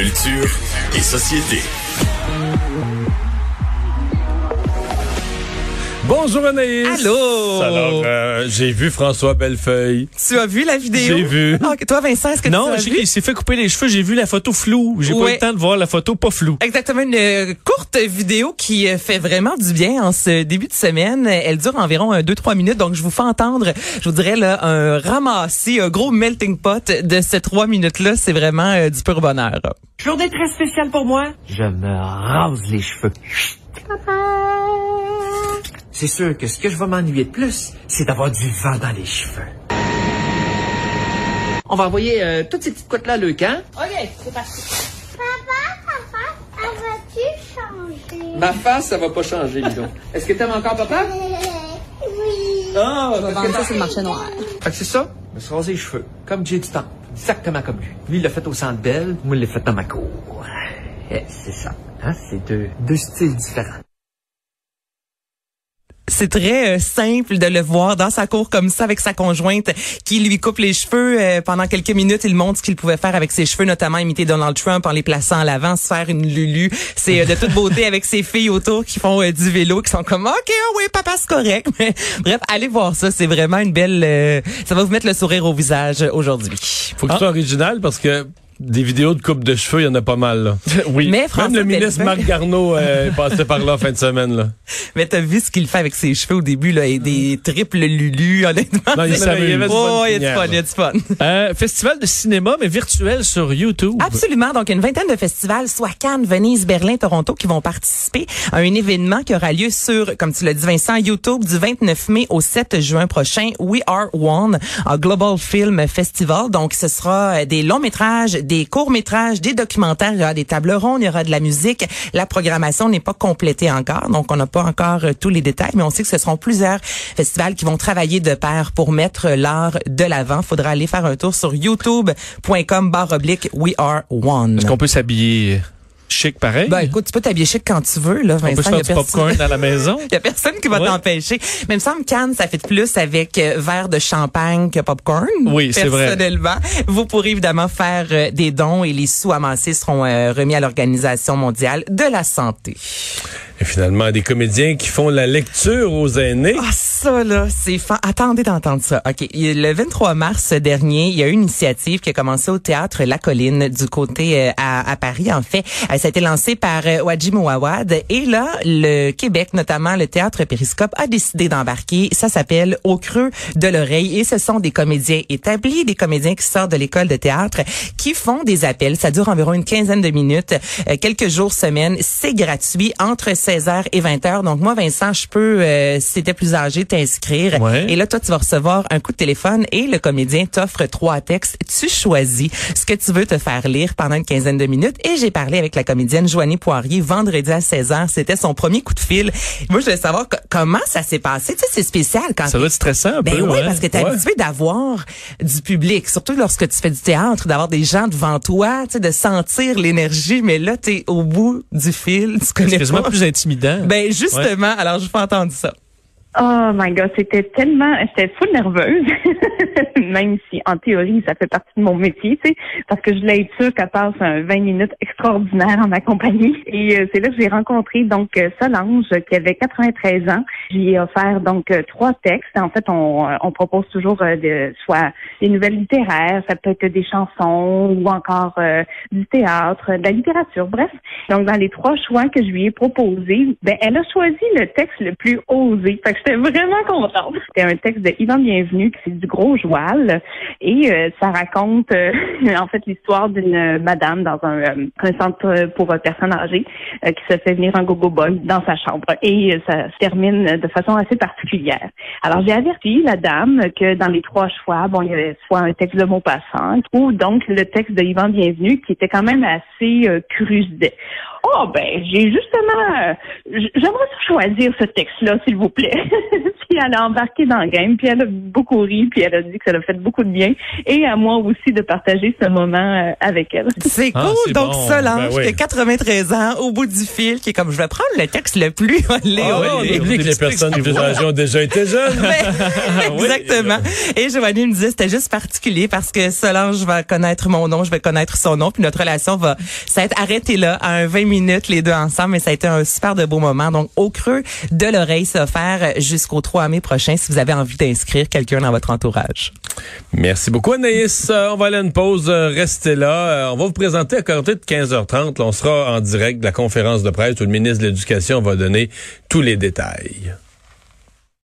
Culture et société. Bonjour Anaïs. Allô? Alors, euh, j'ai vu François Bellefeuille. Tu as vu la vidéo? J'ai vu. Ah, toi, Vincent, est-ce que Non, tu as j'ai- vu? il s'est fait couper les cheveux. J'ai vu la photo floue. J'ai pas eu le temps de voir la photo pas floue. Exactement, une euh, courte vidéo qui euh, fait vraiment du bien en ce début de semaine. Elle dure environ 2-3 minutes, donc je vous fais entendre, je vous dirais, là, un ramassis, un gros melting pot de ces trois minutes-là. C'est vraiment euh, du pur bonheur. Journée très spéciale pour moi. Je me rase les cheveux. C'est sûr que ce que je vais m'ennuyer de plus, c'est d'avoir du vent dans les cheveux. On va envoyer euh, toutes ces petites couettes-là à le camp. Papa, papa, ça va-tu changer? Ma face, ça va pas changer, dis donc. Est-ce que t'aimes encore papa? Oui. Ah, On va vendre ça sur le marché noir. Fait que c'est ça? Je me suis rasé les cheveux. Comme Jay du temps. Exactement comme lui. Lui, il l'a fait au centre belle. Moi, il l'a fait dans ma cour. Eh, c'est ça. Hein? C'est deux, deux styles différents. C'est très euh, simple de le voir dans sa cour comme ça avec sa conjointe qui lui coupe les cheveux. Euh, pendant quelques minutes, il montre ce qu'il pouvait faire avec ses cheveux, notamment imiter Donald Trump en les plaçant à l'avant, se faire une lulu. C'est euh, de toute beauté avec ses filles autour qui font euh, du vélo, qui sont comme OK, ah oui, papa, c'est correct. Mais, bref, allez voir ça. C'est vraiment une belle. euh, ça va vous mettre le sourire au visage aujourd'hui. Faut que tu sois original parce que des vidéos de coupe de cheveux, il y en a pas mal. Là. oui. Mais Même le ministre Marc Garneau euh, est passé par là en fin de semaine. Là. Mais t'as vu ce qu'il fait avec ses cheveux au début là, et des triples lulus, honnêtement? Non, il s'amuse. Il y avait du Oh, il y a du fun, il y a du fun. Euh, festival de cinéma, mais virtuel sur YouTube. Absolument. Donc, une vingtaine de festivals, soit Cannes, Venise, Berlin, Toronto, qui vont participer à un événement qui aura lieu sur, comme tu l'as dit, Vincent, YouTube du 29 mai au 7 juin prochain. We Are One, un Global Film Festival. Donc, ce sera euh, des longs métrages, des courts métrages, des documentaires. Il y aura des tables rondes, il y aura de la musique. La programmation n'est pas complétée encore. Donc, on n'a pas encore euh, tous les détails, mais on sait que ce seront plusieurs festivals qui vont travailler de pair pour mettre l'art de l'avant. Faudra aller faire un tour sur youtube.com barre oblique We Are One. Est-ce qu'on peut s'habiller chic pareil? Ben écoute, tu peux t'habiller chic quand tu veux là, on peut Vincent. se il y faire a du popcorn à la maison? Il y a personne qui va Ouais. t'empêcher. Mais il me semble Cannes, ça fait plus avec euh, verre de champagne que popcorn. Oui, c'est vrai. Personnellement, vous pourrez évidemment faire euh, des dons et les sous amassés seront euh, remis à l'Organisation mondiale de la santé. Et finalement, des comédiens qui font la lecture aux aînés. Ah, ça, là, c'est fan... Attendez d'entendre ça. OK. Le 23 mars dernier, il y a eu une initiative qui a commencé au théâtre La Colline du côté euh, à, Paris, en fait. Euh, ça a été lancé par euh, Wadji Mouawad. Et là, le Québec, notamment le théâtre Périscope, a décidé d'embarquer. Ça s'appelle Au creux de l'oreille. Et ce sont des comédiens établis, des comédiens qui sortent de l'école de théâtre, qui font des appels. Ça dure environ une quinzaine de minutes, euh, quelques jours, semaines. C'est gratuit entre 16h et 20h. Donc moi, Vincent, je peux, euh, si t'étais plus âgé, t'inscrire. Ouais. Et là, toi, tu vas recevoir un coup de téléphone et le comédien t'offre trois textes. Tu choisis ce que tu veux te faire lire pendant une quinzaine de minutes. Et j'ai parlé avec la comédienne Joanie Poirier vendredi à 16h. C'était son premier coup de fil. Moi, je voulais savoir co- comment ça s'est passé. Tu sais, c'est spécial quand Ça doit être stressant un ben peu. oui, ouais. parce que tu es Ouais. habitué d'avoir du public, surtout lorsque tu fais du théâtre, d'avoir des gens devant toi, tu sais, de sentir l'énergie, mais là, tu es au bout du fil, tu connais pas. plus intimidant. Ben justement, alors je vous fais entendre ça. Oh my god, c'était tellement, j'étais full nerveuse, même si en théorie ça fait partie de mon métier, tu sais, parce que je voulais être sûre qu'elle passe un 20 minutes extraordinaire en ma compagnie. Et euh, c'est là que j'ai rencontré donc euh, Solange qui avait 93 ans. J'ai offert donc euh, trois textes. En fait, on, euh, on propose toujours euh, soit des nouvelles littéraires, ça peut être des chansons ou encore euh, du théâtre, de la littérature, bref. Donc dans les trois choix que je lui ai proposés, ben elle a choisi le texte le plus osé. Fait que j'étais vraiment contente. C'était un texte de Yvan Bienvenu, qui c'est du gros joual. Et euh, ça raconte euh, en fait l'histoire d'une madame dans un, un centre pour personnes âgées qui se fait venir un gogo boy dans sa chambre. Et ça se termine de façon assez particulière. Alors j'ai averti la dame que dans les trois choix, bon, il y avait soit un texte de Maupassant ou donc le texte de Yvan Bienvenu qui était quand même assez euh. Oh ben, j'ai justement, euh, j'aimerais choisir ce texte-là, s'il vous plaît. puis elle a embarqué dans le game, puis elle a beaucoup ri, puis elle a dit que ça l'a fait beaucoup de bien. Et à moi aussi de partager ce moment euh, avec elle. C'est cool. Ah, c'est Donc, bon. Solange, Ben oui. qui a 93 ans, au bout du fil, qui est comme, je vais prendre le texte le plus olé, Ah, olé. on oublie que les personnes plus âgées ont déjà été jeunes. Ben, Exactement. Et Joanie me disait c'était juste particulier parce que Solange va connaître mon nom, je vais connaître son nom, puis notre relation va s'être arrêtée là à un 20 minutes les deux ensemble, mais ça a été un super de beau moment. Donc au creux de l'oreille, va faire jusqu'au 3 mai prochain si vous avez envie d'inscrire quelqu'un dans votre entourage. Merci beaucoup, Anaïs. Euh, on va aller à une pause. Euh, Restez là. Euh, on va vous présenter à côté de 15h30. Là, on sera en direct de la conférence de presse où le ministre de l'Éducation va donner tous les détails.